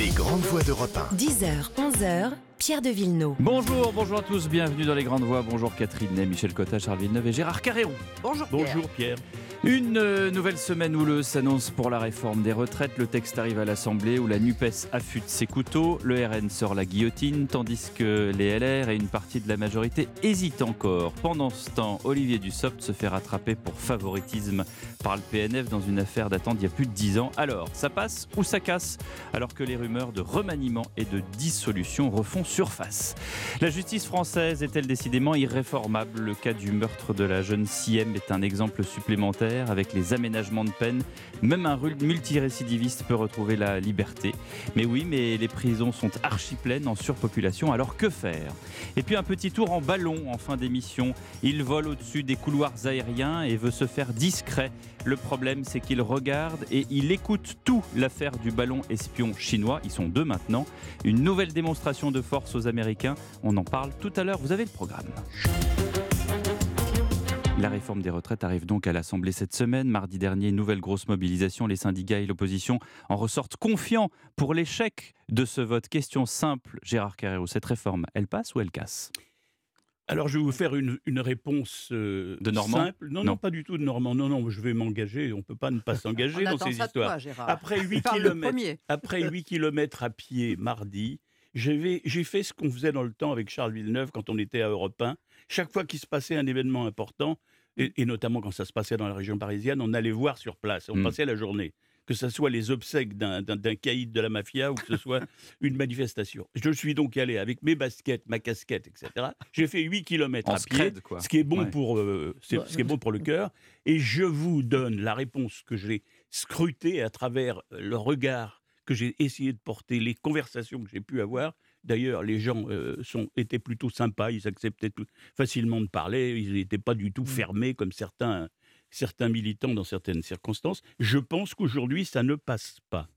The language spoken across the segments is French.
Les grandes voix d'Europe 1. 10h, 11h, Pierre de Villeneuve. Bonjour, bonjour à tous, bienvenue dans les grandes voix. Bonjour Catherine Ney, Michel Cotta, Charles Villeneuve et Gérard Carréon. Bonjour Pierre. Bonjour Pierre. Une euh, nouvelle semaine houleuse s'annonce pour la réforme des retraites. Le texte arrive à l'Assemblée où la NUPES affûte ses couteaux, le RN sort la guillotine, tandis que les LR et une partie de la majorité hésitent encore. Pendant ce temps, Olivier Dussopt se fait rattraper pour favoritisme par le PNF dans une affaire datant d'il y a plus de 10 ans. Alors, ça passe ou ça casse? Alors que les rumeurs de remaniement et de dissolution refont surface. La justice française est-elle décidément irréformable? Le cas du meurtre de la jeune Siem est un exemple supplémentaire avec les aménagements de peine. Même un multirécidiviste peut retrouver la liberté. Mais oui, mais les prisons sont archi pleines en surpopulation, alors que faire? Et puis un petit tour en ballon en fin d'émission. Il vole au-dessus des couloirs aériens et veut se faire discret. Le problème, c'est qu'il regarde et il écoute tout l'affaire du ballon espion chinois. Ils sont deux maintenant. Une nouvelle démonstration de force aux Américains. On en parle tout à l'heure. Vous avez le programme. La réforme des retraites arrive donc à l'Assemblée cette semaine. Mardi dernier, nouvelle grosse mobilisation. Les syndicats et l'opposition en ressortent confiants pour l'échec de ce vote. Question simple, Gérard Carrero, cette réforme, elle passe ou elle casse? Alors, je vais vous faire une, réponse euh, de Normand? simple. Non, non, pas du tout de Normand. Non, non, je vais m'engager. On ne peut pas ne pas s'engager dans ces histoires. après 8 km, après 8 km à pied mardi, j'ai fait ce qu'on faisait dans le temps avec Charles Villeneuve quand on était à Europe 1. Chaque fois qu'il se passait un événement important, et, notamment quand ça se passait dans la région parisienne, on allait voir sur place, on hmm. passait la journée. Que ce soit les obsèques d'un caïd de la mafia ou que ce soit une manifestation. Je suis donc allé avec mes baskets, ma casquette, etc. J'ai fait 8 km à pied, ce qui est bon pour euh, ce qui est bon pour le cœur. Et je vous donne la réponse que j'ai scrutée à travers le regard que j'ai essayé de porter, les conversations que j'ai pu avoir. D'ailleurs, les gens euh, sont, étaient plutôt sympas, ils acceptaient facilement de parler, ils n'étaient pas du tout mmh. fermés comme certains, certains militants dans certaines circonstances. Je pense qu'aujourd'hui, ça ne passe pas.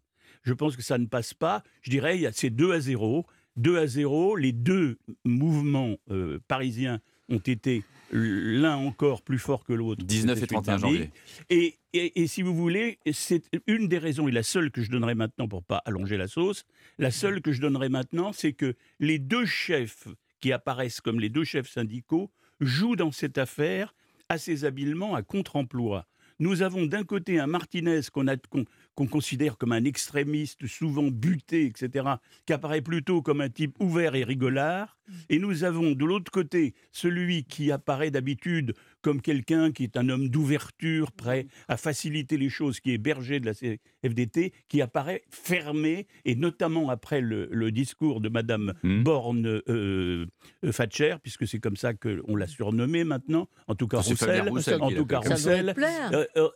Je pense que ça ne passe pas. Je dirais, c'est 2 à 0. 2 à 0, les deux mouvements euh, parisiens ont été l'un encore plus fort que l'autre. 19 et 31 janvier. Et, et, si vous voulez, c'est une des raisons, et la seule que je donnerai maintenant pour pas allonger la sauce, la seule que je donnerai maintenant, c'est que les deux chefs qui apparaissent comme les deux chefs syndicaux jouent dans cette affaire assez habilement à contre-emploi. Nous avons d'un côté un Martinez qu'on considère comme un extrémiste, souvent buté, etc., qui apparaît plutôt comme un type ouvert et rigolard. Mm. Et nous avons de l'autre côté celui qui apparaît d'habitude comme quelqu'un qui est un homme d'ouverture, prêt à faciliter les choses, qui est berger de la FDT, qui apparaît fermé, et notamment après le, discours de Madame mmh. Borne euh, euh, Thatcher, puisque c'est comme ça qu'on l'a surnommé maintenant, en tout cas Roussel, en tout cas Roussel. Euh,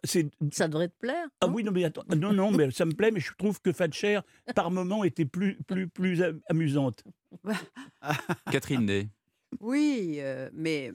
ça devrait te plaire. Ah oui, non mais attends, non non, mais ça me plaît, mais je trouve que Thatcher par moment était plus plus plus amusante. Catherine Ney. Oui, mais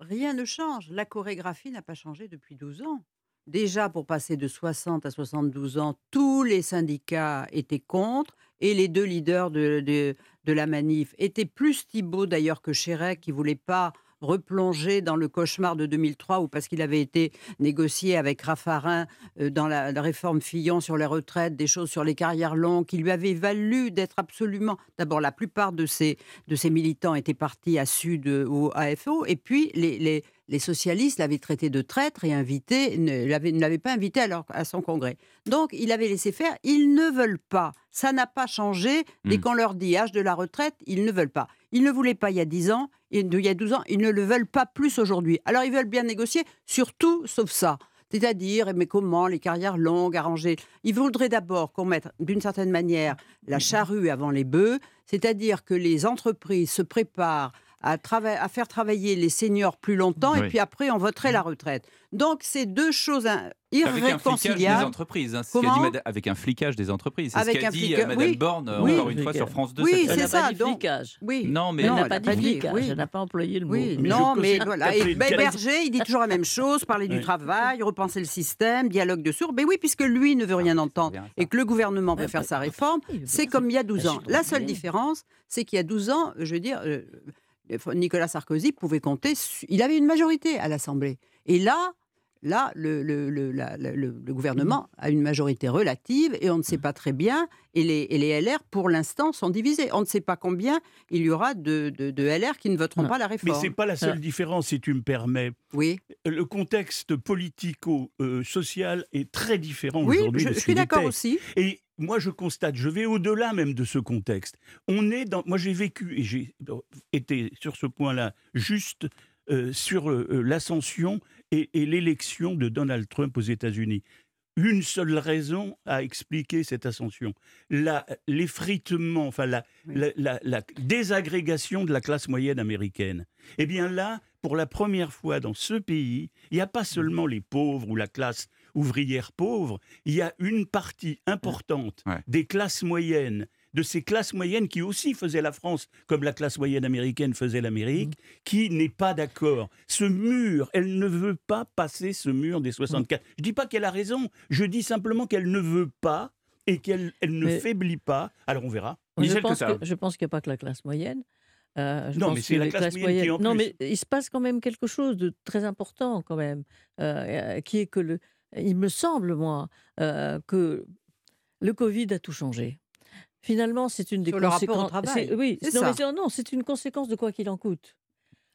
rien ne change. La chorégraphie n'a pas changé depuis 12 ans. Déjà, pour passer de 60 à 72 ans, tous les syndicats étaient contre et les deux leaders de, de, la manif étaient plus Thibault d'ailleurs que Chérec, qui voulait pas replonger dans le cauchemar de 2003 ou parce qu'il avait été négocié avec Raffarin euh, dans la, réforme Fillon sur les retraites, des choses sur les carrières longues, qui lui avaient valu d'être absolument. D'abord, la plupart de ces, de ces militants étaient partis à Sud ou à AFO, et puis les, les, les socialistes l'avaient traité de traître et invité, ne l'avaient pas invité à, à, son congrès. Donc, il avait laissé faire. Ils ne veulent pas. Ça n'a pas changé. Dès hmm. qu'on leur dit âge de la retraite, ils ne veulent pas. Ils ne voulaient pas il y a 10 ans, il y a 12 ans, ils ne le veulent pas plus aujourd'hui. Alors, ils veulent bien négocier, surtout sauf ça. C'est-à-dire, mais comment les carrières longues, arrangées? Ils voudraient d'abord qu'on mette, d'une certaine manière, la charrue avant les bœufs, c'est-à-dire que les entreprises se préparent à, à, faire travailler les seniors plus longtemps et puis après on voterait la retraite. Donc c'est deux choses irréconciliables. Avec un flicage des entreprises, hein, dit, avec un flicage des entreprises. C'est ce qu'a dit euh, Mme Borne encore une fois sur France 2. Oui, c'est ça. Pas flicage. Oui. Non, mais elle n'a pas dit flicage. Elle n'a pas employé le mot. Oui, non, mais voilà. Et Berger, il dit toujours la même chose parler du travail, repenser le système, dialogue de sourds. Mais oui, puisque lui ne veut rien entendre et que le gouvernement veut faire sa réforme, c'est comme il y a 12 ans. La seule différence, c'est qu'il y a 12 ans, je veux dire euh, Nicolas Sarkozy pouvait compter, il avait une majorité à l'Assemblée. Et là, Là, le, le, le, le, gouvernement a une majorité relative et on ne sait pas très bien. Et les, et les LR, pour l'instant, sont divisés. On ne sait pas combien il y aura de, de, LR qui ne voteront pas la réforme. Mais ce n'est pas la seule différence, si tu me permets. Oui. Le contexte politico-social est très différent oui, aujourd'hui. Je, je suis d'accord aussi. Et moi, je constate, je vais au-delà même de ce contexte. On est dans. Moi, j'ai vécu et j'ai été sur ce point-là juste euh, sur euh, l'ascension et, l'élection de Donald Trump aux États-Unis. Une seule raison à expliquer cette ascension l'effritement, enfin la, la, désagrégation de la classe moyenne américaine. Eh bien là, pour la première fois dans ce pays, il n'y a pas seulement les pauvres ou la classe ouvrière pauvre, il y a une partie importante des classes moyennes de ces classes moyennes qui aussi faisaient la France, comme la classe moyenne américaine faisait l'Amérique, mmh. qui n'est pas d'accord. Ce mur, elle ne veut pas passer ce mur des 64. Je ne dis pas qu'elle a raison, je dis simplement qu'elle ne veut pas et qu'elle elle ne faiblit pas. Alors on verra. je, pense je pense qu'il n'y a pas que la classe moyenne. Euh, non, mais c'est la classe, moyenne, qui en Non, mais il se passe quand même quelque chose de très important quand même, euh, qui est que le, il me semble moi euh, que le Covid a tout changé. Finalement, c'est une des conséquences. Oui, non, c'est une conséquence de quoi qu'il en coûte.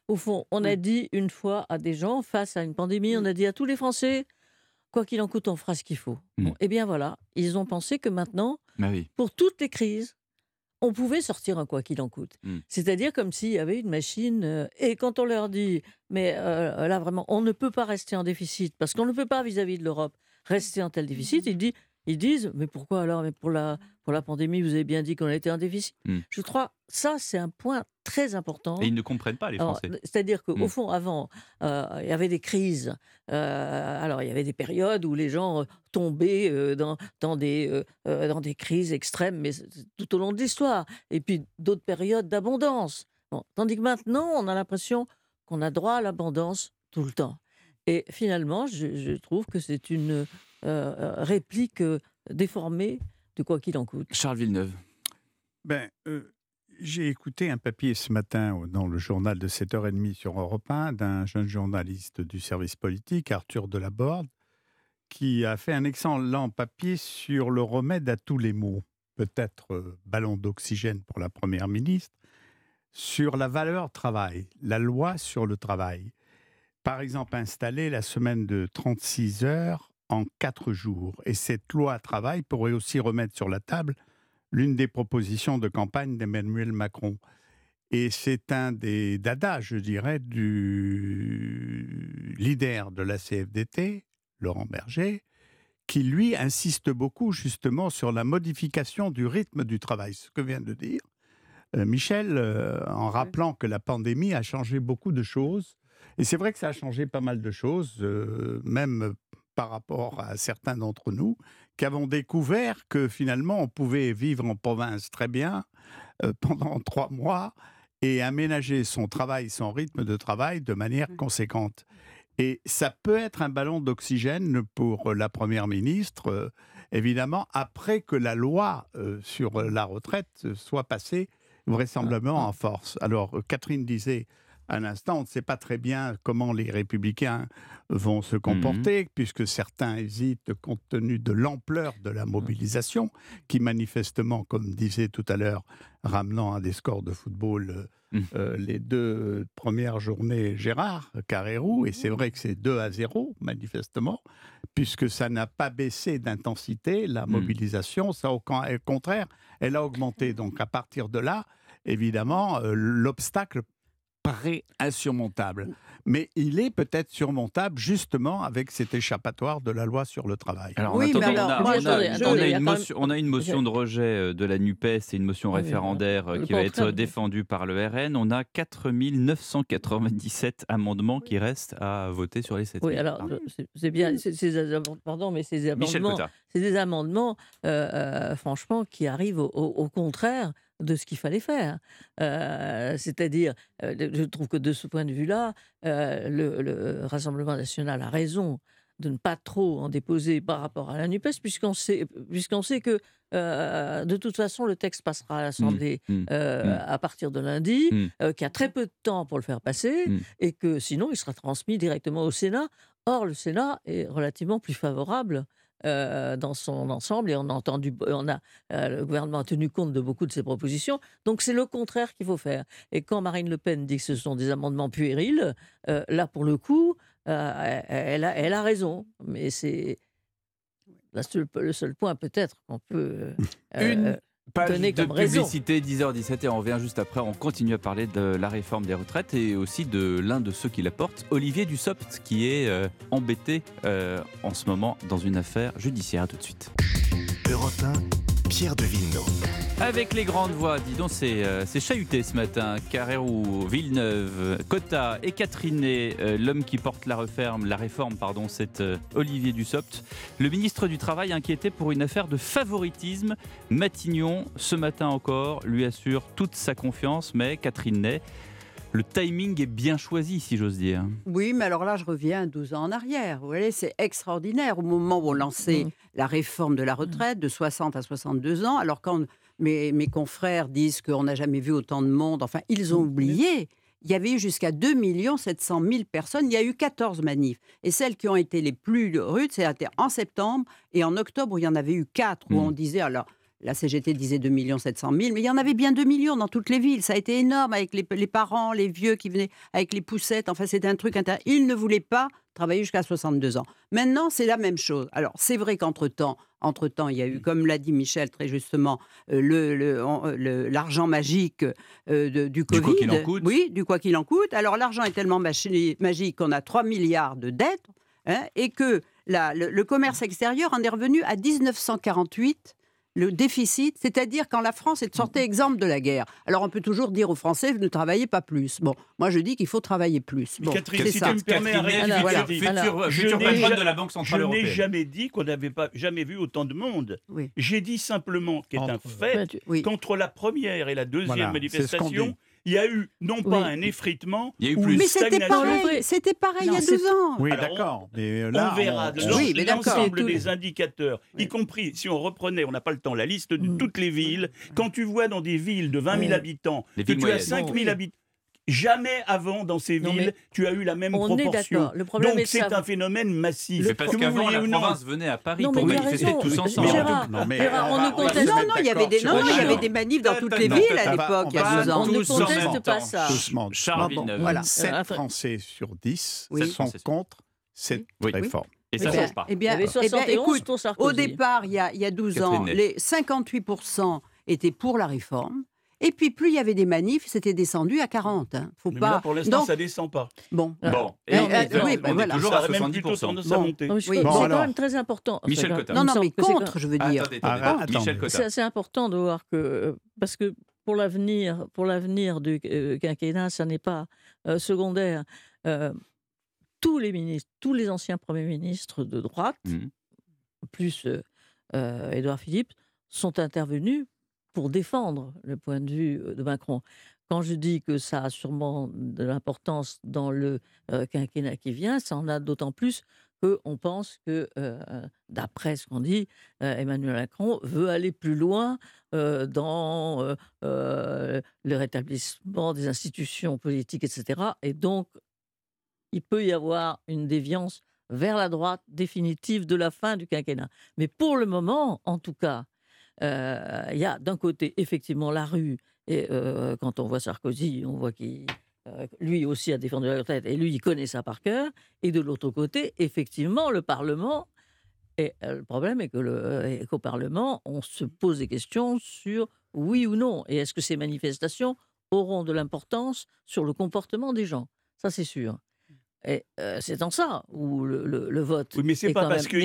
Au fond, on a dit une fois à des gens face à une pandémie, on a dit à tous les Français, quoi qu'il en coûte, on fera ce qu'il faut. Mm. Eh bien voilà, ils ont pensé que maintenant, bah pour toutes les crises, on pouvait sortir un quoi qu'il en coûte. Mm. C'est-à-dire comme s'il y avait une machine. Euh, et quand on leur dit, mais euh, là vraiment, on ne peut pas rester en déficit parce qu'on ne peut pas vis-à-vis de l'Europe rester en tel déficit, ils disent, ils disent, mais pourquoi alors Mais pour la pour la pandémie, vous avez bien dit qu'on était en déficit. Hmm. Je crois ça, c'est un point très important. Et ils ne comprennent pas, les Français. C'est-à-dire qu'au hmm. fond, avant, euh, il y avait des crises. Euh, alors, il y avait des périodes où les gens euh, tombaient dans, dans, des, dans des crises extrêmes, mais tout au long de l'histoire. Et puis d'autres périodes d'abondance. Tandis que maintenant, on a l'impression qu'on a droit à l'abondance tout le temps. Et finalement, je, je trouve que c'est une réplique déformée de quoi qu'il en coûte. Charles Villeneuve. Ben, euh, j'ai écouté un papier ce matin dans le journal de 7h30 sur Europe 1 d'un jeune journaliste du service politique, Arthur Delaborde, qui a fait un excellent papier sur le remède à tous les maux, peut-être euh, ballon d'oxygène pour la Première ministre, sur la valeur travail, la loi sur le travail. Par exemple, installer la semaine de 36 heures en quatre jours. Et cette loi travail pourrait aussi remettre sur la table l'une des propositions de campagne d'Emmanuel Macron. Et c'est un des dadas, je dirais, du leader de la CFDT, Laurent Berger, qui lui insiste beaucoup justement sur la modification du rythme du travail, ce que vient de dire euh, Michel, euh, en rappelant que la pandémie a changé beaucoup de choses. Et c'est vrai que ça a changé pas mal de choses, euh, même par rapport à certains d'entre nous qui avons découvert que finalement on pouvait vivre en province très bien euh, pendant trois mois et aménager son travail, son rythme de travail de manière mmh. conséquente. Et ça peut être un ballon d'oxygène pour la Première ministre, euh, évidemment, après que la loi euh, sur la retraite soit passée vraisemblablement en force. Alors, Catherine disait, un instant, on ne sait pas très bien comment les républicains vont se comporter, mhm. puisque certains hésitent compte tenu de l'ampleur de la mobilisation, qui manifestement, comme disait tout à l'heure, ramenant à des scores de football euh, mhm. euh, les deux premières journées Gérard Carrérou, et c'est vrai que c'est 2 à 0, manifestement, puisque ça n'a pas baissé d'intensité, la mhm. mobilisation, ça au contraire, elle a augmenté. Donc à partir de là, évidemment, euh, l'obstacle paraît insurmontable. Mais il est peut-être surmontable justement avec cet échappatoire de la loi sur le travail. Alors, oui, on, a, une motion, de rejet euh, de la NUPES et une motion référendaire euh, qui va être défendue par le RN. On a 4 997 amendements qui restent à voter sur les 7 Oui, alors c'est bien, pardon, mais ces amendements, c'est des amendements, euh, franchement, qui arrivent au contraire de ce qu'il fallait faire. Euh, c'est-à-dire, euh, je trouve que de ce point de vue-là, euh, le, Rassemblement national a raison de ne pas trop en déposer par rapport à la NUPES, puisqu'on sait, puisqu'on sait que euh, de toute façon, le texte passera à l'Assemblée mmh, mmh, euh, mmh. à partir de lundi, euh, qu'il y a très peu de temps pour le faire passer, et que sinon, il sera transmis directement au Sénat. Or, le Sénat est relativement plus favorable dans son ensemble et on a entendu, on a, le gouvernement a tenu compte de beaucoup de ses propositions. Donc c'est le contraire qu'il faut faire. Et quand Marine Le Pen dit que ce sont des amendements puérils, là pour le coup, elle a, elle, a, raison. Mais c'est le seul point peut-être qu'on peut Une page de publicité 10h17 et on revient juste après. On continue à parler de la réforme des retraites et aussi de l'un de ceux qui la portent, Olivier Dussopt, qui est embêté en ce moment dans une affaire judiciaire. tout de suite. Europe Pierre de Villeneuve. Avec les grandes voix, dis donc, c'est euh, chahuté ce matin. Carrérou, Villeneuve, Cotta et Catherine, euh, l'homme qui porte la réforme, la réforme pardon, c'est euh, Olivier Dussopt. Le ministre du Travail inquiété pour une affaire de favoritisme. Matignon, ce matin encore, lui assure toute sa confiance, mais Catherine Ney le timing est bien choisi, si j'ose dire. Oui, mais alors là, je reviens 12 ans en arrière. Vous voyez, c'est extraordinaire. Au moment où on lançait mmh. la réforme de la retraite de 60 à 62 ans, alors quand mes, mes confrères disent qu'on n'a jamais vu autant de monde, enfin, ils ont mmh. oublié. Il y avait eu jusqu'à 2 700 000 personnes. Il y a eu 14 manifs. Et celles qui ont été les plus rudes, c'était en septembre et en octobre, où il y en avait eu 4, où on disait alors la CGT disait 2 700 000, mais il y en avait bien 2 millions dans toutes les villes. Ça a été énorme avec les, parents, les vieux qui venaient avec les poussettes. Enfin, c'était un truc intéressant. Ils ne voulaient pas jusqu'à 62 ans. Maintenant, c'est la même chose. Alors, c'est vrai qu'entre-temps, entre-temps, il y a eu, comme l'a dit Michel très justement, euh, l'argent magique euh, du Covid. Du quoi qu'il en coûte. Oui, du quoi qu'il en coûte. Alors, l'argent est tellement magique qu'on a 3 milliards de dettes hein, et que le, commerce extérieur en est revenu à 1948 le déficit, c'est-à-dire quand la France est sortie exemple de la guerre. Alors on peut toujours dire aux Français, ne travaillez pas plus. Bon, moi je dis qu'il faut travailler plus. Bon, Catherine, si tu me permets, voilà. futur, de la Banque Centrale Européenne. Je n'ai jamais dit qu'on n'avait pas jamais vu autant de monde. J'ai dit simplement, qui est un fait, qu'entre la première et la deuxième manifestation, il y a eu non pas un effritement, il y a eu plus mais c'était pareil, c'était pareil il y a deux ans. Oui, d'accord. Euh, on verra l'ensemble des indicateurs, y compris si on reprenait, on n'a pas le temps, la liste de mm. toutes les villes. Quand tu vois dans des villes de 20 000 habitants que tu as 5 000 habitants Jamais avant dans ces villes, tu as eu la même proportion. Le problème Donc c'est un phénomène massif. C'est parce qu'avant la province venait à Paris pour manifester tous ensemble. non, mais, on ne conteste non, non, il y avait des, non, il y avait des manifs dans toutes les villes à l'époque, il y a deux ans. On ne conteste pas ça. Voilà. 7 Français sur 10 sont contre cette réforme. Et ça ne change pas. Eh bien, eh écoute, au départ, il y a 12 ans, les 58% étaient pour la réforme. Et puis, plus il y avait des manifs, c'était descendu à 40. Hein. Faut pas... là, pour l'instant, ça descend pas. Bon. bon. Et euh, euh, oui, ben voilà. toujours à 70%. Bon. Oui, c'est quand même très important. Michel Cotta. Non, non, mais contre, je veux dire. C'est important de voir que... Parce que pour l'avenir, pour l'avenir du euh, quinquennat, ça n'est pas secondaire. tous les ministres, tous les anciens premiers ministres de droite, mmh. plus Édouard Philippe, sont intervenus pour défendre le point de vue de Macron. Quand je dis que ça a sûrement de l'importance dans le quinquennat qui vient, ça en a d'autant plus qu'on pense que, d'après ce qu'on dit, Emmanuel Macron veut aller plus loin dans le rétablissement des institutions politiques, etc. Et donc, il peut y avoir une déviance vers la droite définitive de la fin du quinquennat. Mais pour le moment, en tout cas, euh, il y a d'un côté effectivement la rue, et euh, quand on voit Sarkozy, on voit qu'il euh, lui aussi a défendu la retraite et lui il connaît ça par cœur. Et de l'autre côté, effectivement, le Parlement. Et le problème est que qu'au Parlement, on se pose des questions sur oui ou non. Et est-ce que ces manifestations auront de l'importance sur le comportement des gens? Ça, c'est sûr. Et c'est en ça où le, vote. Oui, mais c'est pas parce que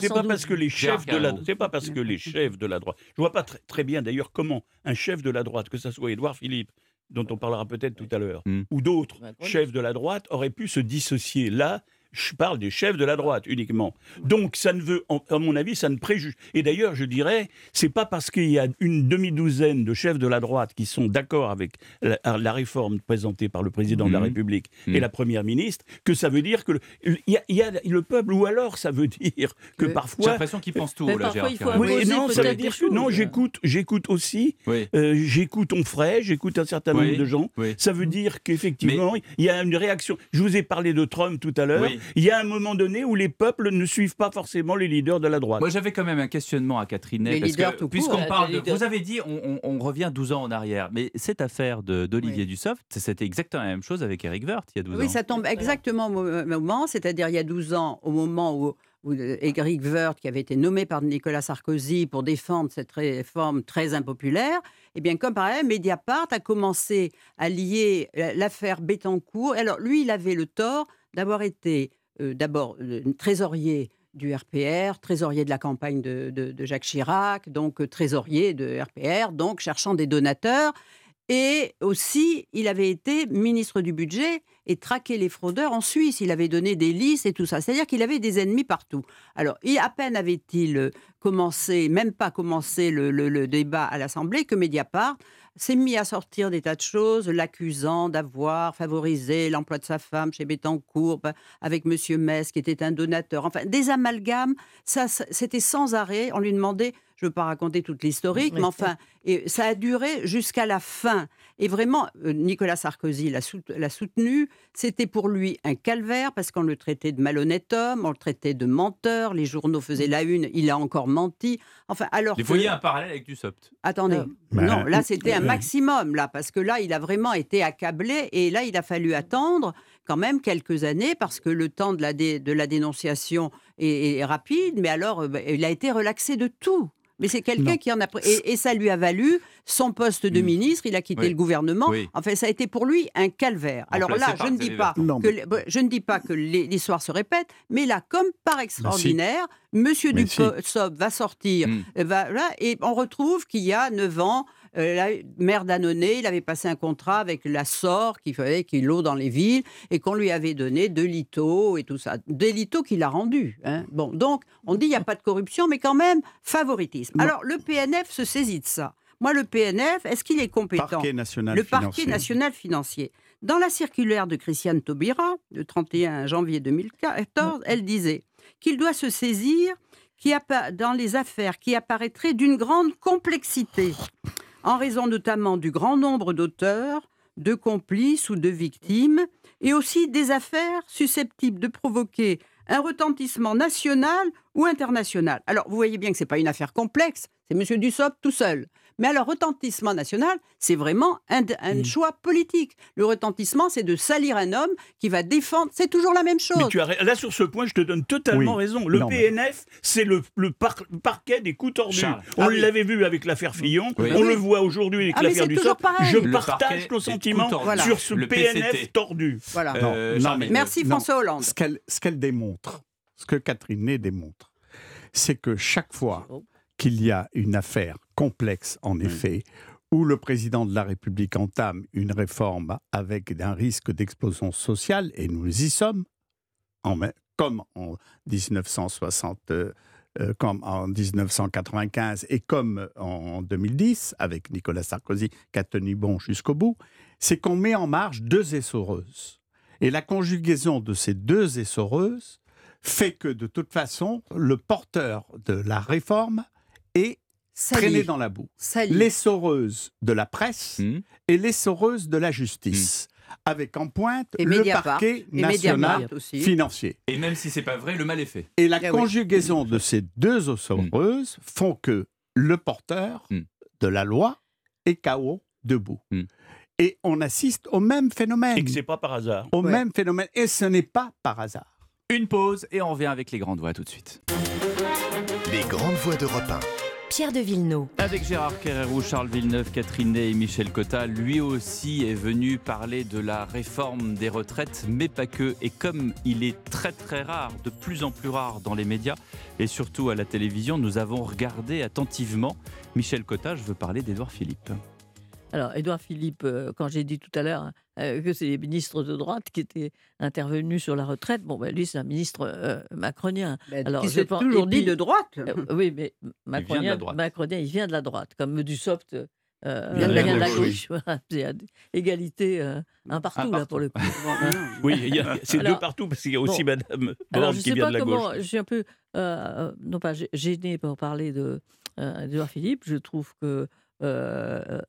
c'est pas parce que les chefs de la c'est pas parce que les chefs de la droite. Je vois pas très, très bien d'ailleurs comment un chef de la droite, que ce soit Édouard Philippe, dont on parlera peut-être tout à l'heure, hmm. ou d'autres chefs de la droite, auraient pu se dissocier là je parle des chefs de la droite uniquement. Donc, ça ne veut, à mon avis, ça ne préjuge. Et d'ailleurs, je dirais, c'est pas parce qu'il y a une demi-douzaine de chefs de la droite qui sont d'accord avec la, réforme présentée par le président de la mmh. République et mmh. la première ministre que ça veut dire que il y, a le peuple, ou alors ça veut dire que parfois. J'ai l'impression qu'ils pensent tout. Là, oui, non, ça veut dire que non, j'écoute, j'écoute aussi, euh, j'écoute Onfray, j'écoute un certain nombre de gens. Ça veut dire qu'effectivement, il y a une réaction. Je vous ai parlé de Trump tout à l'heure il y a un moment donné où les peuples ne suivent pas forcément les leaders de la droite. Moi, j'avais quand même un questionnement à Catherine. puisqu'on parle de, vous avez dit, on, revient 12 ans en arrière, mais cette affaire d'Olivier Dussopt, c'était exactement la même chose avec Eric Woerth il y a 12 ans. Oui, ça tombe exactement au moment, c'est-à-dire il y a 12 ans, au moment où Eric Woerth, qui avait été nommé par Nicolas Sarkozy pour défendre cette réforme très impopulaire, eh bien, comme par exemple, Mediapart a commencé à lier l'affaire Bettencourt. Alors, lui, il avait le tort d'avoir été euh, d'abord euh, trésorier du RPR, trésorier de la campagne de, Jacques Chirac, donc euh, trésorier de RPR, donc cherchant des donateurs. Et aussi, il avait été ministre du budget et traqué les fraudeurs en Suisse. Il avait donné des listes et tout ça. C'est-à-dire qu'il avait des ennemis partout. Alors, à peine avait-il commencé, même pas commencé le débat à l'Assemblée, que Mediapart s'est mis à sortir des tas de choses, l'accusant d'avoir favorisé l'emploi de sa femme chez Bettencourt bah, avec Monsieur Metz, qui était un donateur. Enfin, des amalgames, ça, c'était sans arrêt. On lui demandait, je ne veux pas raconter toute l'historique, mais enfin, et ça a duré jusqu'à la fin. Et vraiment, euh, Nicolas Sarkozy l'a soutenu. C'était pour lui un calvaire parce qu'on le traitait de malhonnête homme, on le traitait de menteur. Les journaux faisaient la une, il a encore menti. Enfin, alors. Vous voyez un parallèle avec Dussopt Attendez, euh, non, là c'était un maximum là parce que là il a vraiment été accablé et là il a fallu attendre quand même quelques années parce que le temps de la, de la dénonciation est, est, rapide. Mais alors, euh, bah, il a été relaxé de tout mais c'est quelqu'un qui en a et, et, ça lui a valu son poste de mm. ministre. Il a quitté le gouvernement. Enfin, ça a été pour lui un calvaire. Alors là, je ne dis pas que je ne dis pas que l'histoire se répète, mais là, comme par extraordinaire, Monsieur Dussopt va sortir, mm. va, et on retrouve qu'il y a 9 ans, euh, maire d'Annonay, il avait passé un contrat avec la SOR qui fallait qu'il l'eau dans les villes et qu'on lui avait donné deux litos et tout ça. Des litos qu'il a rendus. Hein. Bon, donc on dit il n'y a pas de corruption, mais quand même favoritisme. Alors le PNF se saisit de ça. Moi, le PNF, est-ce qu'il est compétent? National Le parquet national financier. Dans la circulaire de Christiane Taubira, le 31 janvier 2014, elle disait qu'il doit se saisir qui dans les affaires qui apparaîtraient d'une grande complexité en raison notamment du grand nombre d'auteurs, de complices ou de victimes, et aussi des affaires susceptibles de provoquer un retentissement national ou international. Alors, vous voyez bien que ce n'est pas une affaire complexe, c'est M. Dussopt tout seul. Mais alors, retentissement national, c'est vraiment un, mm. choix politique. Le retentissement, c'est de salir un homme qui va défendre. C'est toujours la même chose. là, sur ce point, je te donne totalement raison. Le PNF, c'est le, parquet des coups tordus. On ah l'avait vu avec l'affaire Fillon. On le voit aujourd'hui avec ah, l'affaire du Je partage ton sentiment sur ce PNF tordu. Voilà. Euh, Merci François Hollande. Ce qu'elle démontre, ce que Catherine Ney démontre, c'est que chaque fois qu'il y a une affaire complexe, en effet, où le président de la République entame une réforme avec un risque d'explosion sociale, et nous y sommes, en, comme en 1960. Euh, euh, comme en 1995 et comme en 2010 avec Nicolas Sarkozy qui a tenu bon jusqu'au bout, c'est qu'on met en marche deux essoreuses. Et la conjugaison de ces deux essoreuses fait que de toute façon, le porteur de la réforme est traîné dans la boue. L'essoreuse de la presse hmm. et l'essoreuse de la justice. Hmm. Avec en pointe le parquet national financier. Et même si c'est pas vrai, le mal est fait. Et la eh conjugaison de ces deux essoreuses font que le porteur hmm. de la loi est KO debout. Et on assiste au même phénomène. Et que c'est pas par hasard. Au même phénomène. Et ce n'est pas par hasard. Une pause et on revient avec les grandes voix tout de suite. Les grandes voix de 1. Pierre de Villeneuve. Avec Gérard Kerrerou, Charles Villeneuve, Catherine Ney et Michel Cotta, lui aussi est venu parler de la réforme des retraites, mais pas que. Et comme il est très très rare, de plus en plus rare dans les médias et surtout à la télévision, nous avons regardé attentivement. Michel Cotta, je veux parler d'Edouard Philippe. Alors, Édouard Philippe, euh, quand j'ai dit tout à l'heure, que c'est les ministres de droite qui étaient intervenus sur la retraite. Bon, ben, lui, c'est un ministre macronien. Ben, Alors, je pense, toujours dit de droite. oui, mais macronien, il macronien, il vient de la droite, comme Dussopt euh, il vient de la gauche. Égalité euh, un partout, là, pour le coup. oui, c'est deux partout, parce qu'il y a aussi Madame alors, je qui vient de la comment, Je suis un peu, euh, non pas gêné pour parler de d'Edouard Philippe. Je trouve que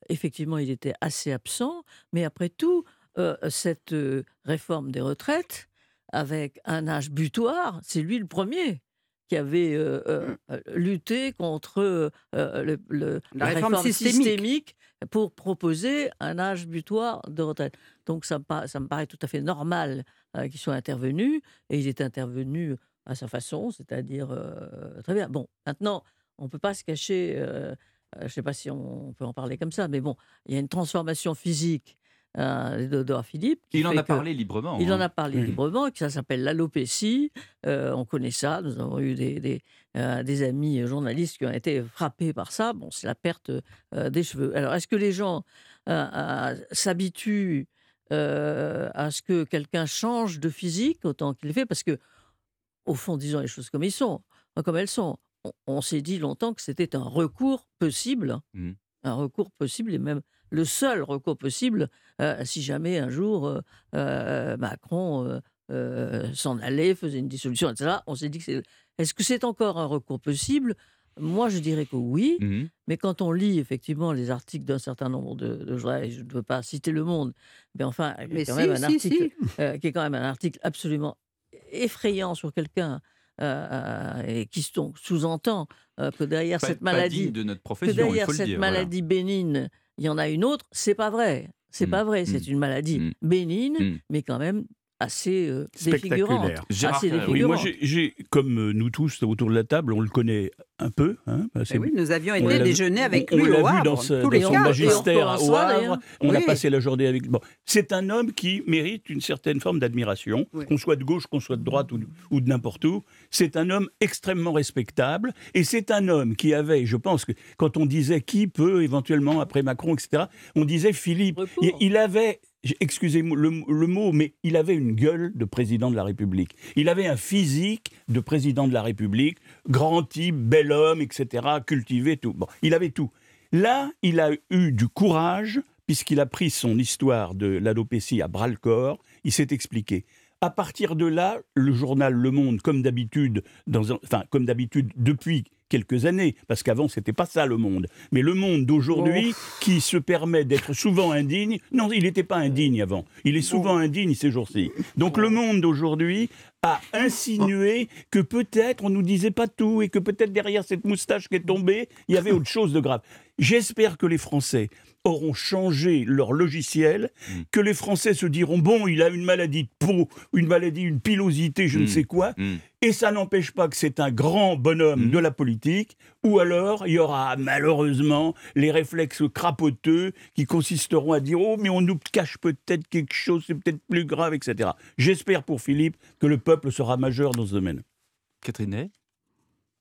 effectivement, il était assez absent, mais après tout, cette réforme des retraites, avec un âge butoir, c'est lui le premier qui avait euh, euh, mmh. euh, lutté contre le, la, réforme, systémique. pour proposer un âge butoir de retraite. Donc ça, ça me paraît tout à fait normal qu'ils soient intervenus, et il est intervenu à sa façon, c'est-à-dire très bien. Bon, maintenant, on ne peut pas se cacher, je ne sais pas si on, peut en parler comme ça, mais bon, il y a une transformation physique euh, Philippe. Il en a parlé librement. Il en hein. a parlé librement, que ça s'appelle l'alopécie. Euh, on connaît ça. Nous avons eu des, des, euh, des, amis journalistes qui ont été frappés par ça. Bon, c'est la perte euh, des cheveux. Alors, est-ce que les gens s'habituent à ce que quelqu'un change de physique autant qu'il fait? Parce que, au fond, disons les choses comme ils sont, comme elles sont. On, s'est dit longtemps que c'était un recours possible, mmh. Un recours possible et même le seul recours possible euh, si jamais un jour euh, euh, Macron s'en allait, faisait une dissolution, etc. On s'est dit que c'est. Est-ce que c'est encore un recours possible? Moi, je dirais que oui, mmh mais quand on lit effectivement les articles d'un certain nombre de, de je ne veux pas citer le monde, mais enfin, mais quand même un article, qui est quand même un article absolument effrayant sur quelqu'un et qui sous-entend que derrière cette maladie, de notre profession, que derrière cette maladie bénigne, il y en a une autre, c'est pas vrai. C'est pas mmh. vrai, c'est mmh. une maladie mmh. bénigne, mais quand même assez euh, défigurante. Assez oui, moi, j'ai, comme euh, nous tous autour de la table, on le connaît un peu. Hein, eh oui, nous avions été déjeuner avec lui. On l'a vu dans, son magistère au Havre. On a passé la journée avec. Bon, c'est un homme qui mérite une certaine forme d'admiration, qu'on soit de gauche, qu'on soit de droite ou, ou de n'importe où. C'est un homme extrêmement respectable et c'est un homme qui avait, je pense que quand on disait qui peut éventuellement après Macron, etc., on disait Philippe. il avait excusez-moi le, mot, mais il avait une gueule de président de la République. Il avait un physique de président de la République, grand type, bel homme, etc., cultivé, tout. Bon, il avait tout. Là, il a eu du courage, puisqu'il a pris son histoire de l'alopécie à bras-le-corps, il s'est expliqué. À partir de là, le journal Le Monde, comme d'habitude, enfin comme d'habitude depuis quelques années, parce qu'avant c'était pas ça le monde. Mais le monde d'aujourd'hui, oh. qui se permet d'être souvent indigne, non, il n'était pas indigne avant. Il est souvent indigne ces jours-ci. Donc le monde d'aujourd'hui a insinué que peut-être on nous disait pas tout et que peut-être derrière cette moustache qui est tombée, il y avait autre chose de grave. J'espère que les Français auront changé leur logiciel, mm. que les Français se diront bon, il a une maladie de peau, une maladie, une pilosité, je ne mm. sais quoi, mm. et ça n'empêche pas que c'est un grand bonhomme de la politique, ou alors il y aura malheureusement les réflexes crapoteux qui consisteront à dire oh mais on nous cache peut-être quelque chose, c'est peut-être plus grave, etc. J'espère pour Philippe que le peuple sera majeur dans ce domaine. Catherine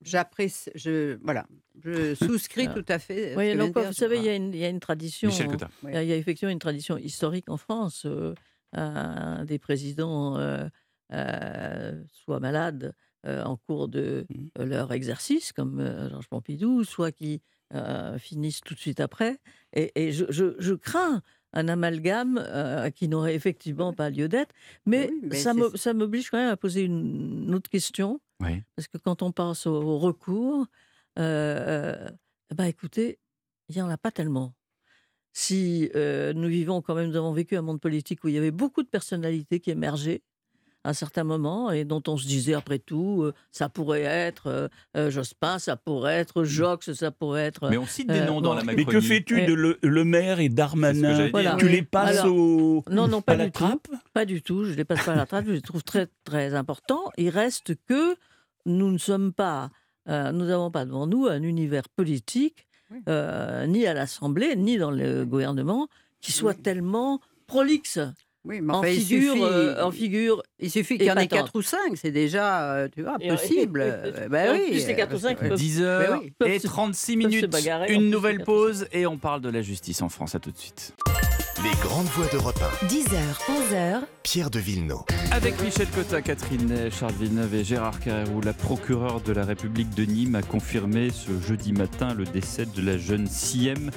J'apprécie, je, voilà, je souscris tout à fait. Oui, donc, vous savez, il y, a une, il y, a une tradition. il, y a, effectivement une tradition historique en France. Euh, des présidents euh, euh, soit malades en cours de mmh. leur exercice, comme Georges Pompidou, soit qui finissent tout de suite après. Et, je, je, crains un amalgame qui n'aurait effectivement pas lieu d'être. Mais, mais ça m'oblige quand même à poser une autre question parce que quand on passe au, recours, euh, bah écoutez, il n'y en a pas tellement. Si nous vivons quand même, nous avons vécu un monde politique où il y avait beaucoup de personnalités qui émergeaient, à un certain moment et dont on se disait après tout, ça pourrait être euh, Jospin, ça pourrait être mmh. Jox, ça pourrait être. Mais on cite des noms dans la Macronie. Mais que fais-tu de le, Maire et Darmanin Tu les passes au... non, non, pas à la trappe? Pas du tout, je ne les passe pas à la trappe, je les trouve très, très importants. Il reste que nous ne sommes pas, euh, nous n'avons pas devant nous un univers politique, euh, ni à l'Assemblée, ni dans le gouvernement, qui soit tellement prolixe. Oui, mais en, figure, il suffit, euh, en figure, il suffit qu'il y en ait 4 ou 5, c'est déjà tu vois, possible. ben oui, plus les 4 ou 5 10 heures et 36 minutes, une nouvelle pause et on parle de la justice en France. À tout de suite. Les grandes voix d'Europe 1. 10h, 11h. Pierre de Villeneuve. Avec Michel Cotta, Catherine Charles Villeneuve et Gérard Carrérou, la procureure de la République de Nîmes a confirmé ce jeudi matin le décès de la jeune Siem.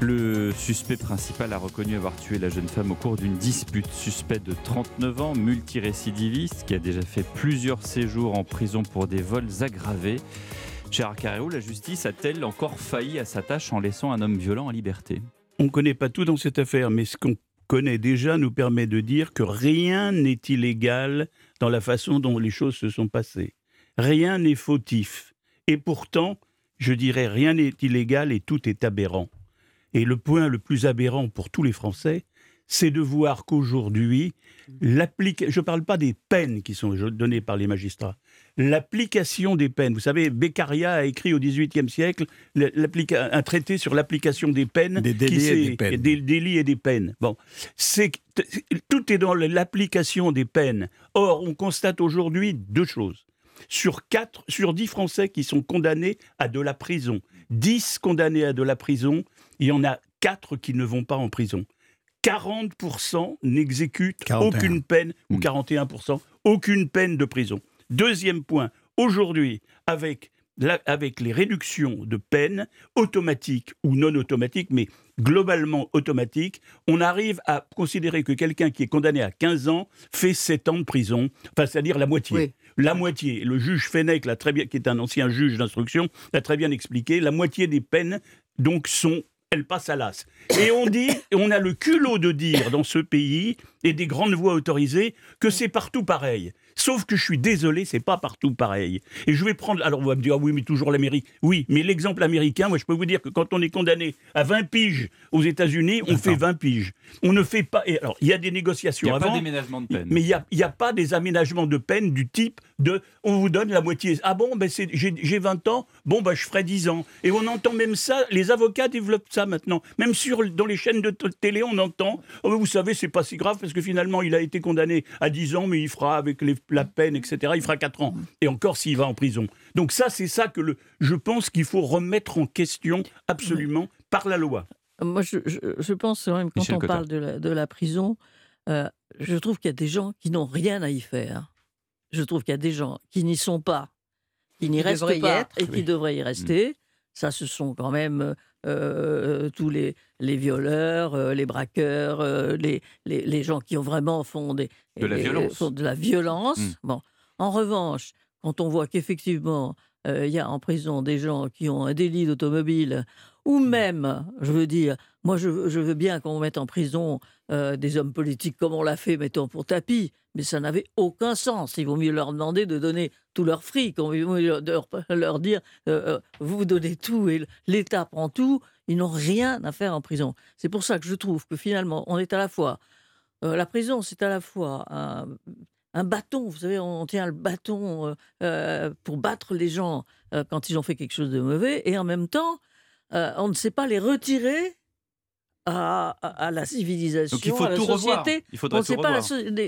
Le suspect principal a reconnu avoir tué la jeune femme au cours d'une dispute. Suspect de 39 ans, multirécidiviste, qui a déjà fait plusieurs séjours en prison pour des vols aggravés. Gérard Carrérou, la justice a-t-elle encore failli à sa tâche en laissant un homme violent en liberté? On ne connaît pas tout dans cette affaire, mais ce qu'on connaît déjà nous permet de dire que rien n'est illégal dans la façon dont les choses se sont passées. Rien n'est fautif. Et pourtant, je dirais, rien n'est illégal et tout est aberrant. Et le point le plus aberrant pour tous les Français, c'est de voir qu'aujourd'hui, je ne parle pas des peines qui sont données par les magistrats, l'application des peines. Vous savez, Beccaria a écrit au XVIIIe siècle un traité sur l'application des peines. Des délits et des peines. Des délits et des peines. Bon, tout est dans l'application des peines. Or, on constate aujourd'hui deux choses. Sur, quatre, sur dix Français qui sont condamnés à de la prison, dix condamnés à de la prison, il y en a quatre qui ne vont pas en prison. 40% n'exécutent aucune peine, ou 41%, hmm. aucune peine de prison. Deuxième point, aujourd'hui, avec, avec les réductions de peine, automatiques ou non automatiques, mais globalement automatiques, on arrive à considérer que quelqu'un qui est condamné à 15 ans fait 7 ans de prison, enfin, c'est-à-dire la moitié. La moitié. Le juge Fenech, très bien, qui est un ancien juge d'instruction, l'a très bien expliqué, la moitié des peines donc sont elle passe à l'as. Et on dit, on a le culot de dire dans ce pays, et des grandes voix autorisées, que c'est partout pareil. Sauf que je suis désolé, c'est pas partout pareil. Et je vais prendre. Alors, on va me dire, ah oui, mais toujours l'Amérique. Oui, mais l'exemple américain, moi, je peux vous dire que quand on est condamné à 20 piges aux États-Unis, on fait 20 piges. On ne fait pas. Alors, il y a des négociations avant. Il n'y a pas d'aménagement de peine. Mais il n'y a, y a, pas des aménagements de peine du type de on vous donne la moitié. Ah bon, ben j'ai 20 ans, bon, ben je ferai 10 ans. Et on entend même ça, les avocats développent ça maintenant. Même sur, dans les chaînes de télé, on entend, oh, vous savez, c'est pas si grave parce que finalement, il a été condamné à 10 ans, mais il fera avec les la peine, etc. Il fera 4 ans. Et encore s'il va en prison. Donc ça, c'est ça que le, je pense qu'il faut remettre en question absolument par la loi. Moi, je, je, pense même quand on parle de la, de la prison, euh, je trouve qu'il y a des gens qui n'ont rien à y faire. Je trouve qu'il y a des gens qui n'y sont pas, qui n'y restent pas et qui devraient y rester. Ça, ce sont quand même euh, tous les, les violeurs, euh, les braqueurs, euh, les, les, les, gens qui ont vraiment font, des, de, la violence. De la violence. Mmh. Bon. En revanche, quand on voit qu'effectivement, il y a en prison des gens qui ont un délit d'automobile, ou mmh. même, je veux dire, moi je, je veux bien qu'on mette en prison des hommes politiques comme on l'a fait, mettons, pour tapis, mais ça n'avait aucun sens. Il vaut mieux leur demander de donner tout leur fric, il vaut mieux leur, dire vous donnez tout et l'État prend tout. Ils n'ont rien à faire en prison. C'est pour ça que je trouve que finalement, on est à la fois. La prison, c'est à la fois un, bâton, vous savez, on tient le bâton pour battre les gens quand ils ont fait quelque chose de mauvais, et en même temps, on ne sait pas les retirer à, la civilisation, Donc il faut à la tout société. Revoir. Il faudrait tout revoir.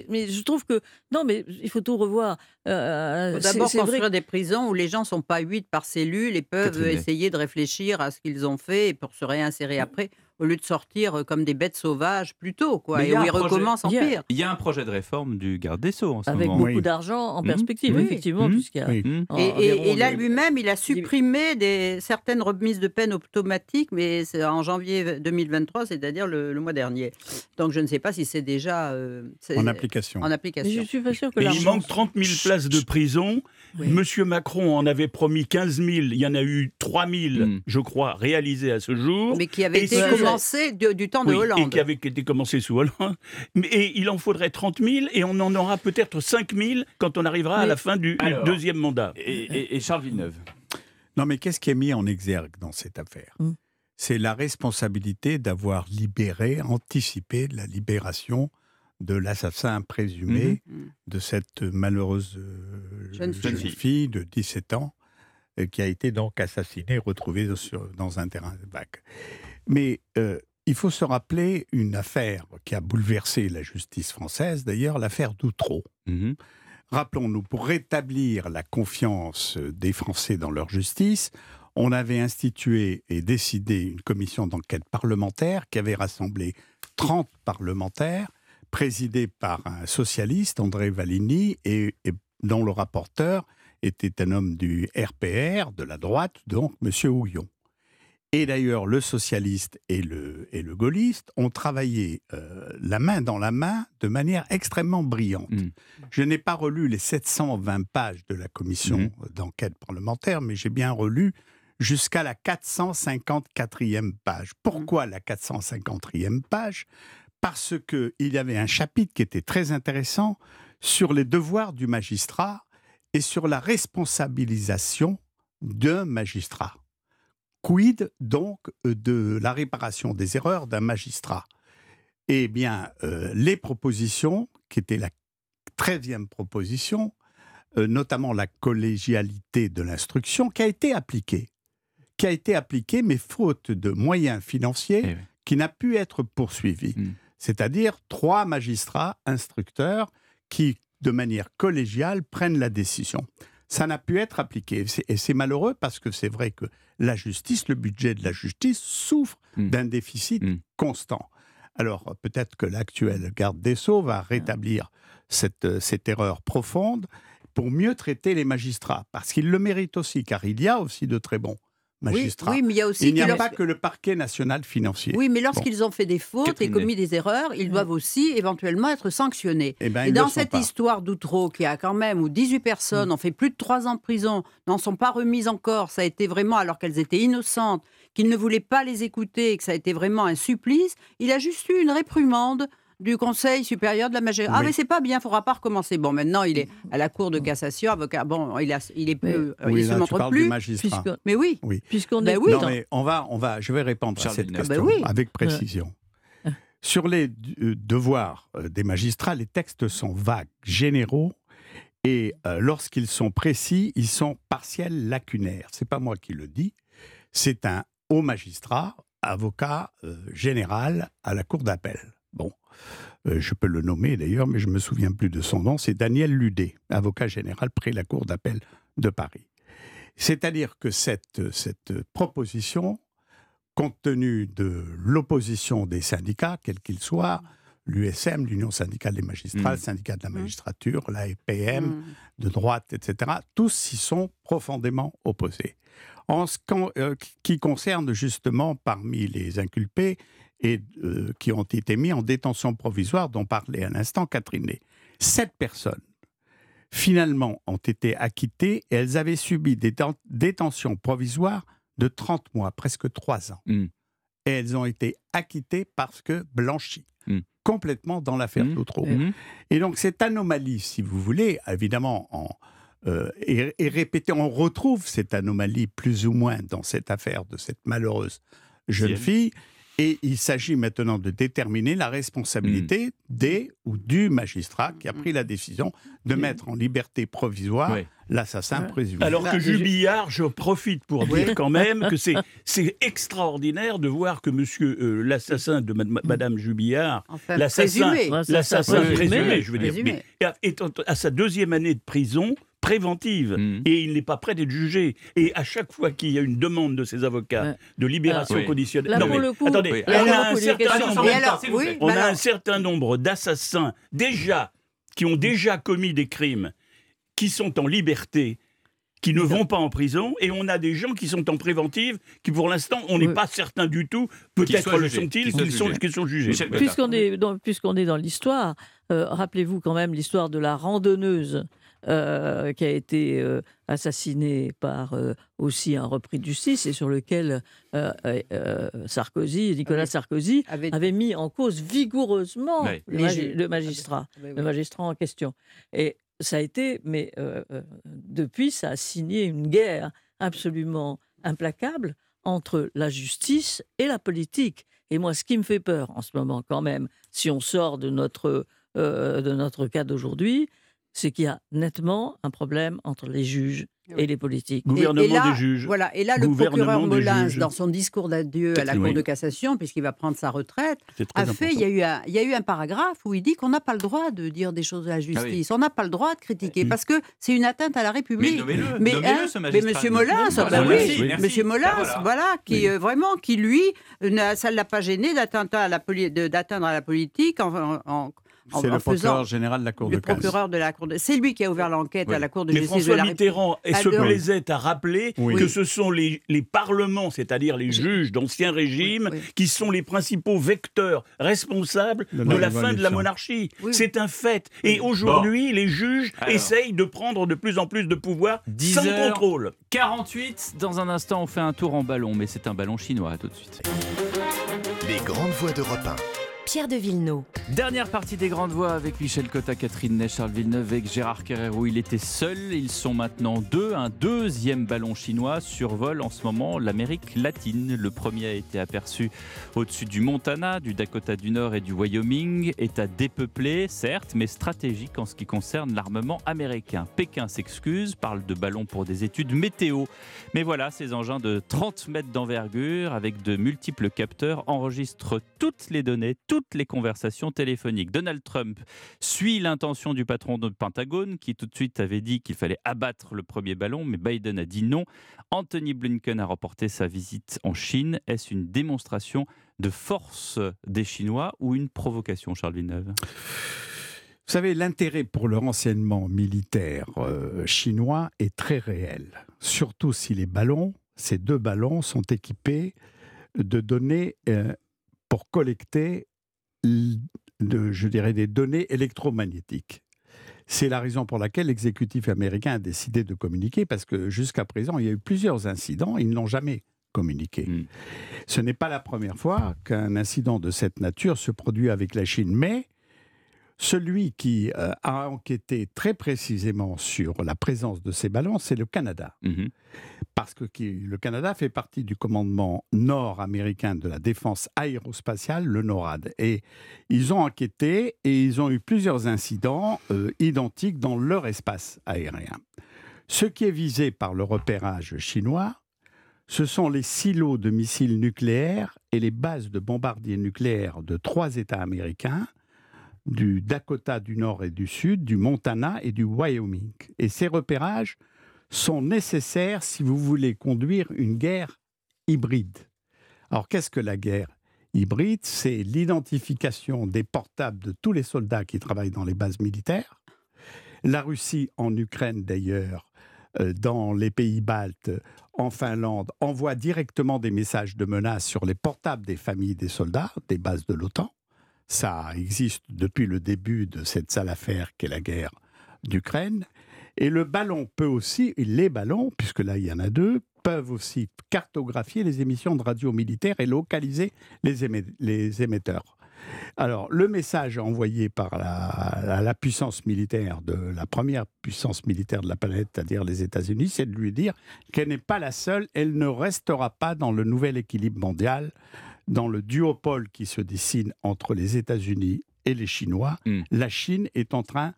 mais je trouve que non, mais il faut tout revoir. Euh, D'abord construire vrai... des prisons où les gens sont pas huit par cellule et peuvent essayer de réfléchir à ce qu'ils ont fait pour se réinsérer après au lieu de sortir euh, comme des bêtes sauvages plus tôt, quoi, et où ils recommencent en pire. Il y a un projet de réforme du garde des Sceaux en ce Avec moment. beaucoup d'argent en mmh. perspective, effectivement. Mmh. Mmh. Et, là, lui-même, il a supprimé des, certaines remises de peine automatiques, mais c'est en janvier 2023, c'est-à-dire le, mois dernier. Donc je ne sais pas si c'est déjà euh, en application. En application. je suis pas sûr que il manque 30 000 places de prison. Monsieur Macron en avait promis 15 000. Il y en a eu 3 000, je crois, réalisées à ce jour. Mais qui avaient été du temps de Hollande. Et qui avait été commencé sous Hollande. Et il en faudrait 30 000 et on en aura peut-être 5 000 quand on arrivera à la fin du deuxième mandat. Et, Charles Villeneuve? Non, mais qu'est-ce qui est mis en exergue dans cette affaire? Mm. C'est la responsabilité d'avoir libéré, anticipé la libération de l'assassin présumé mm-hmm. de cette malheureuse euh, jeune, fille. de 17 ans euh, qui a été donc assassinée, retrouvée dans un terrain de bac. Mais euh, il faut se rappeler une affaire qui a bouleversé la justice française, d'ailleurs, l'affaire d'Outreau. Mhm. Rappelons-nous, pour rétablir la confiance des Français dans leur justice, on avait institué et décidé une commission d'enquête parlementaire qui avait rassemblé 30 parlementaires, présidé par un socialiste, André Valigny, et, dont le rapporteur était un homme du RPR, de la droite, donc M. Houillon. Et d'ailleurs, le socialiste et le, et le gaulliste ont travaillé euh, la main dans la main de manière extrêmement brillante. Mm. Je n'ai pas relu les 720 pages de la commission mm. d'enquête parlementaire, mais j'ai bien relu jusqu'à la 454e page. Pourquoi la 454e page? Parce qu'il y avait un chapitre qui était très intéressant sur les devoirs du magistrat et sur la responsabilisation d'un magistrat. Quid donc de la réparation des erreurs d'un magistrat? Eh bien, euh, les propositions, qui étaient la 13e proposition, euh, notamment la collégialité de l'instruction, qui a été appliquée. Qui a été appliquée, mais faute de moyens financiers, eh qui n'a pu être poursuivie. Hmm. C'est-à-dire trois magistrats instructeurs qui, de manière collégiale, prennent la décision ça n'a pu être appliqué. Et c'est malheureux parce que c'est vrai que la justice, le budget de la justice souffre hmm. d'un déficit hmm. constant. Alors peut-être que l'actuel garde des Sceaux va rétablir cette, euh, cette erreur profonde pour mieux traiter les magistrats, parce qu'ils le méritent aussi, car il y a aussi de très bons magistrats. Oui, mais il y a aussi. n'y a pas que le parquet national financier. Oui, mais lorsqu'ils ont fait des fautes et commis des erreurs, ils doivent aussi éventuellement être sanctionnés. Eh ben, et dans cette histoire d'Outreau, qui a quand même, où 18 personnes mm. ont fait plus de 3 ans de prison, n'en sont pas remises encore, ça a été vraiment, alors qu'elles étaient innocentes, qu'ils ne voulaient pas les écouter, et que ça a été vraiment un supplice, il a juste eu une réprimande du Conseil supérieur de la magistrature. Ah, mais c'est pas bien, il faudra pas recommencer. Bon, maintenant, il est à la Cour de cassation, avocat. Bon, il, a, il est peu. Oui, il se montre plus. mais oui, oui. puisqu'on ben est. Oui. Non, mais on va, on va, je vais répondre à cette question ben avec précision. Sur les euh, devoirs euh, des magistrats, les textes sont vagues, généraux, et euh, lorsqu'ils sont précis, ils sont partiels, lacunaires. C'est pas moi qui le dis, c'est un haut magistrat, avocat général à la cour d'appel. Bon, euh, je peux le nommer d'ailleurs, mais je ne me souviens plus de son nom, c'est Daniel Ludet, avocat général près la Cour d'appel de Paris. C'est-à-dire que cette, cette proposition, compte tenu de l'opposition des syndicats, quels qu'ils soient, l'USM, l'Union syndicale des magistrats, le mmh. syndicat de la mmh. magistrature, la EPM, mmh. de droite, etc., tous s'y sont profondément opposés. En ce euh, qui concerne justement parmi les inculpés, et euh, qui ont été mis en détention provisoire, dont parlait à l'instant Catherine Ney. Sept personnes, finalement, ont été acquittées et elles avaient subi des détentions provisoires de 30 mois, presque 3 ans. Hmm. Et elles ont été acquittées parce que blanchies. Hmm. complètement dans l'affaire mmh. Et donc cette anomalie, si vous voulez, évidemment, en, euh, répétée. On retrouve cette anomalie plus ou moins dans cette affaire de cette malheureuse jeune fille. Et il s'agit maintenant de déterminer la responsabilité hmm. des ou du magistrat qui a pris la décision de mettre en liberté provisoire l'assassin présumé. Alors que Jubillard, je profite pour dire quand même que c'est, c'est extraordinaire de voir que monsieur euh, l'assassin de madame Jubillard, l'assassin, l'assassin présumé, je veux dire, est à sa deuxième année de prison, préventive. Mm. et il n'est pas prêt d'être jugé. Et à chaque fois qu'il y a une demande de ses avocats de libération conditionnelle. non, mais, attendez, on, a un, certain nombre, on a un certain nombre d'assassins déjà qui ont déjà commis des crimes qui sont en liberté qui ne vont pas en prison, et on a des gens qui sont en préventive, qui pour l'instant, on n'est pas certain du tout, peut-être le sont-ils, qu'ils sont, sont, jugés. Puisqu'on est, puisqu'on est dans l'histoire, euh, rappelez-vous quand même l'histoire de la randonneuse euh, qui a été euh, assassiné par euh, aussi un repris de justice et sur lequel Sarkozy, Nicolas Sarkozy, avait... mis en cause vigoureusement le, magistrat, le magistrat en question. Et ça a été, mais depuis, ça a signé une guerre absolument implacable entre la justice et la politique. Et moi, ce qui me fait peur en ce moment, quand même, si on sort de notre, de notre cas d'aujourd'hui, c'est qu'il y a nettement un problème entre les juges et les politiques. Gouvernement et, là, des juges. Voilà, et là, le procureur Molins, dans son discours d'adieu à la Cour de cassation, puisqu'il va prendre sa retraite, a fait, il y a, eu un, il y a eu un paragraphe où il dit qu'on n'a pas le droit de dire des choses à la ah justice, on n'a pas le droit de critiquer, parce que c'est une atteinte à la République. Mais, mais, hein, ce mais Monsieur Molins, bah oui, Monsieur Molins, voilà, qui euh, vraiment, qui lui, ça ne l'a pas gêné d'atteindre à, la, à la politique en, en c'est le procureur général de la Cour de cassation. procureur de la Cour de... C'est lui qui a ouvert l'enquête à la Cour de justice François de la Mitterrand et se plaisait à rappeler que ce sont les, les parlements, c'est-à-dire les juges d'ancien régime, qui sont les principaux vecteurs responsables de, la, fin de la monarchie. C'est un fait. Et aujourd'hui, les juges essayent de prendre de plus en plus de pouvoir sans contrôle. 48, dans un instant, on fait un tour en ballon, mais c'est un ballon chinois. tout de suite. Les grandes voies de 1. Pierre de Villeneuve. Dernière partie des Grandes Voix avec Michel Cotta, Catherine Ney, Charles Villeneuve et Gérard Carrero. Il était seul, ils sont maintenant deux. Un deuxième ballon chinois survole en ce moment l'Amérique latine. Le premier a été aperçu au-dessus du Montana, du Dakota du Nord et du Wyoming. État dépeuplé, certes, mais stratégique en ce qui concerne l'armement américain. Pékin s'excuse, parle de ballons pour des études météo. Mais voilà, ces engins de 30 mètres d'envergure avec de multiples capteurs enregistrent toutes les données, toutes toutes les conversations téléphoniques. Donald Trump suit l'intention du patron du Pentagone qui tout de suite avait dit qu'il fallait abattre le premier ballon, mais Biden a dit non. Anthony Blinken a reporté sa visite en Chine. Est-ce une démonstration de force des Chinois ou une provocation, Charles Villeneuve? Vous savez, l'intérêt pour le renseignement militaire euh, chinois est très réel, surtout si les ballons, ces deux ballons, sont équipés de données euh, pour collecter de, je dirais, des données électromagnétiques. C'est la raison pour laquelle l'exécutif américain a décidé de communiquer, parce que jusqu'à présent, il y a eu plusieurs incidents, ils n'ont jamais communiqué. Hmm. Ce n'est pas la première fois qu'un incident de cette nature se produit avec la Chine, mais celui qui euh, a enquêté très précisément sur la présence de ces ballons, c'est le Canada. Mhm. Parce que le Canada fait partie du commandement nord-américain de la défense aérospatiale, le NORAD. Et ils ont enquêté et ils ont eu plusieurs incidents euh, identiques dans leur espace aérien. Ce qui est visé par le repérage chinois, ce sont les silos de missiles nucléaires et les bases de bombardiers nucléaires de trois États américains du Dakota du Nord et du Sud, du Montana et du Wyoming. Et ces repérages sont nécessaires si vous voulez conduire une guerre hybride. Alors qu'est-ce que la guerre hybride? C'est l'identification des portables de tous les soldats qui travaillent dans les bases militaires. La Russie, en Ukraine d'ailleurs, euh, dans les pays baltes, en Finlande, envoie directement des messages de menace sur les portables des familles des soldats, des bases de l'OTAN. Ça existe depuis le début de cette sale affaire qu'est la guerre d'Ukraine. Et le ballon peut aussi, les ballons, puisque là il y en a deux, peuvent aussi cartographier les émissions de radio militaire et localiser les, émetteurs. Alors, le message envoyé par la, la, puissance militaire de la première puissance militaire de la planète, c'est-à-dire les États-Unis, c'est de lui dire qu'elle n'est pas la seule, elle ne restera pas dans le nouvel équilibre mondial dans le duopole qui se dessine entre les États-Unis et les Chinois, hmm. la Chine est en train,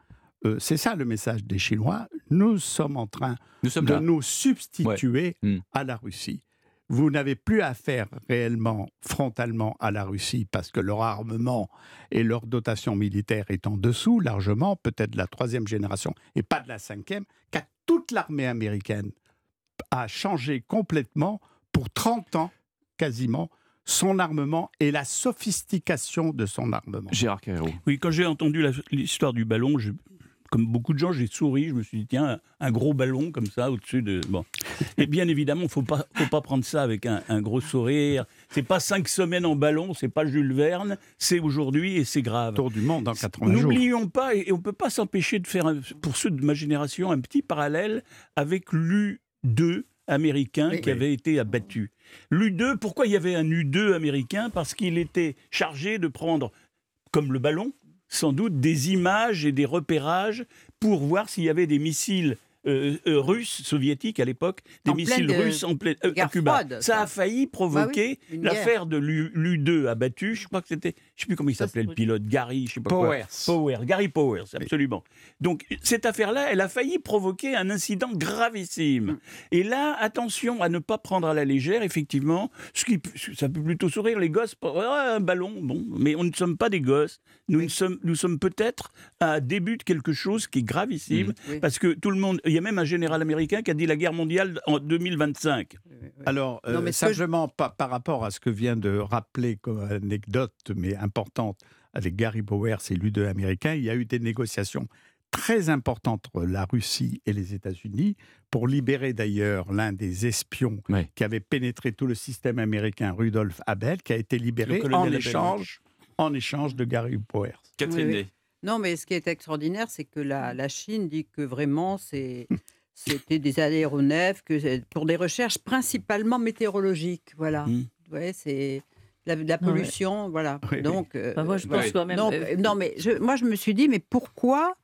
euh, c'est ça le message des Chinois, nous sommes en train de nous substituer hmm. à la Russie. Vous n'avez plus affaire réellement frontalement à la Russie parce que leur armement et leur dotation militaire est en dessous largement, peut-être de la troisième génération et pas de la cinquième, car toute l'armée américaine a changé complètement pour 30 ans quasiment son armement et la sophistication de son armement. Gérard Carreau. Oui, quand j'ai entendu l'histoire du ballon, comme beaucoup de gens, j'ai souri. Je me suis dit, tiens, un gros ballon comme ça au-dessus de. Bon. Et bien évidemment, il ne faut pas, faut pas prendre ça avec un, gros sourire. C'est pas cinq semaines en ballon, c'est pas Jules Verne, c'est aujourd'hui et c'est grave. Tour du monde en 80 jours. N'oublions pas, et on ne peut pas s'empêcher de faire, pour ceux de ma génération, un petit parallèle avec l'U2 américain qui avait été abattu. L'U2, pourquoi il y avait un U2 américain? Parce qu'il était chargé de prendre, comme le ballon, sans doute des images et des repérages pour voir s'il y avait des missiles euh, euh, russes, soviétiques à l'époque, des missiles russes en pleine à Cuba. ça a failli bah provoquer l'affaire de l'U-2 abattu. Je crois que c'était, je sais plus comment il s'appelait le pilote, Gary, je sais pas Powers. Powers, Gary Powers, absolument. Donc cette affaire-là, elle a failli provoquer un incident gravissime. Mm. Et là, attention à ne pas prendre à la légère, effectivement, ce qui, ça peut plutôt sourire les gosses, un ballon, bon, mais on ne sommes pas des gosses. Nous, sommes, nous sommes peut-être à début de quelque chose qui est gravissime, mm. parce que tout le monde, il y a même un général américain qui a dit la guerre mondiale en 2025. Alors, euh, simplement par, rapport à ce que vient de rappeler comme anecdote, mais importante, avec Gary Powers et l'U2 américain, il y a eu des négociations très importantes entre la Russie et les États-Unis pour libérer d'ailleurs l'un des espions qui avait pénétré tout le système américain, Rudolf Abel, qui a été libéré en échange, en échange de Gary Powers. Catherine Non, mais ce qui est extraordinaire, c'est que la, la, Chine dit que vraiment c'est c'était des aéronefs que pour des recherches principalement météorologiques, voilà. Mmh. Ouais, c'est la, la, pollution, voilà. Donc, bah, moi, je pense quand même. Euh, non, mais je, moi, je me suis dit, mais pourquoi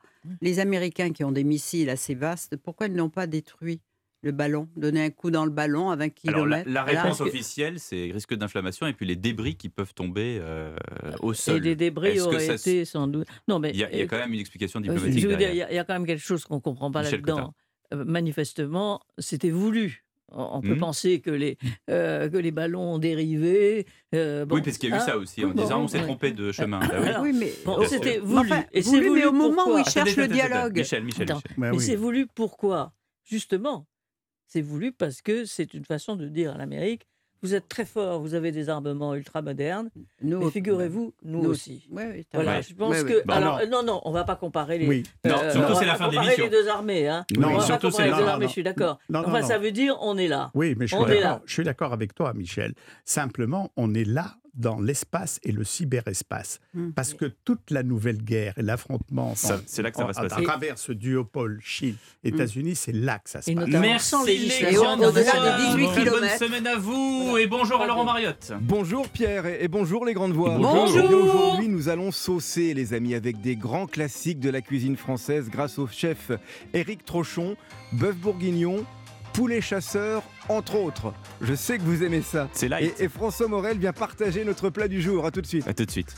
les Américains qui ont des missiles assez vastes, pourquoi ils n'ont pas détruit? Le ballon, donner un coup dans le ballon à 20 km. la, réponse officielle, c'est risque d'inflation et puis les débris qui peuvent tomber euh, au sol. Et les débris auraient été sans doute. Non, mais il y, a, quand même une explication diplomatique. il y, a quand même quelque chose qu'on ne comprend pas là-dedans. Euh, manifestement, c'était voulu. On peut mmh. penser que les, euh, que les ballons ont dérivé. Euh, oui, parce qu'il y a eu ça aussi, en disant on s'est trompé de chemin. Ah oui, mais c'était voulu. et c'est voulu, mais au moment où ils cherchent le dialogue. Michel, Michel, Michel. Bah mais c'est voulu pourquoi? Justement, c'est voulu parce que c'est une façon de dire à l'Amérique vous êtes très fort, vous avez des armements ultra modernes. Nous, mais figurez-vous, nous, aussi. voilà, je pense que. alors, non, non, on ne va pas comparer les. Oui. Non, euh, surtout c'est la fin de l'émission. les deux armées, hein. Non, on va surtout pas comparer les deux armées. Je suis d'accord. Enfin, ça veut dire on est là. Oui, mais je suis d'accord avec toi, Michel. Simplement, on est là dans l'espace et le cyberespace. Mmh. Parce que toute la nouvelle guerre et l'affrontement c'est là que ça va se passer. à travers ce duopole Chine-États-Unis, mmh. c'est là que ça se passe. Merci les au-delà des 18 km. Bonne semaine à vous et bonjour à Laurent Mariotte. Bonjour Pierre et bonjour les grandes voix. Bonjour. Aujourd'hui, nous allons saucer les amis avec des grands classiques de la cuisine française grâce au chef Éric Trochon, bœuf bourguignon, poulet chasseur, entre autres. Je sais que vous aimez ça. C'est light. Et, et François Morel vient partager notre plat du jour. À tout de suite. À tout de suite.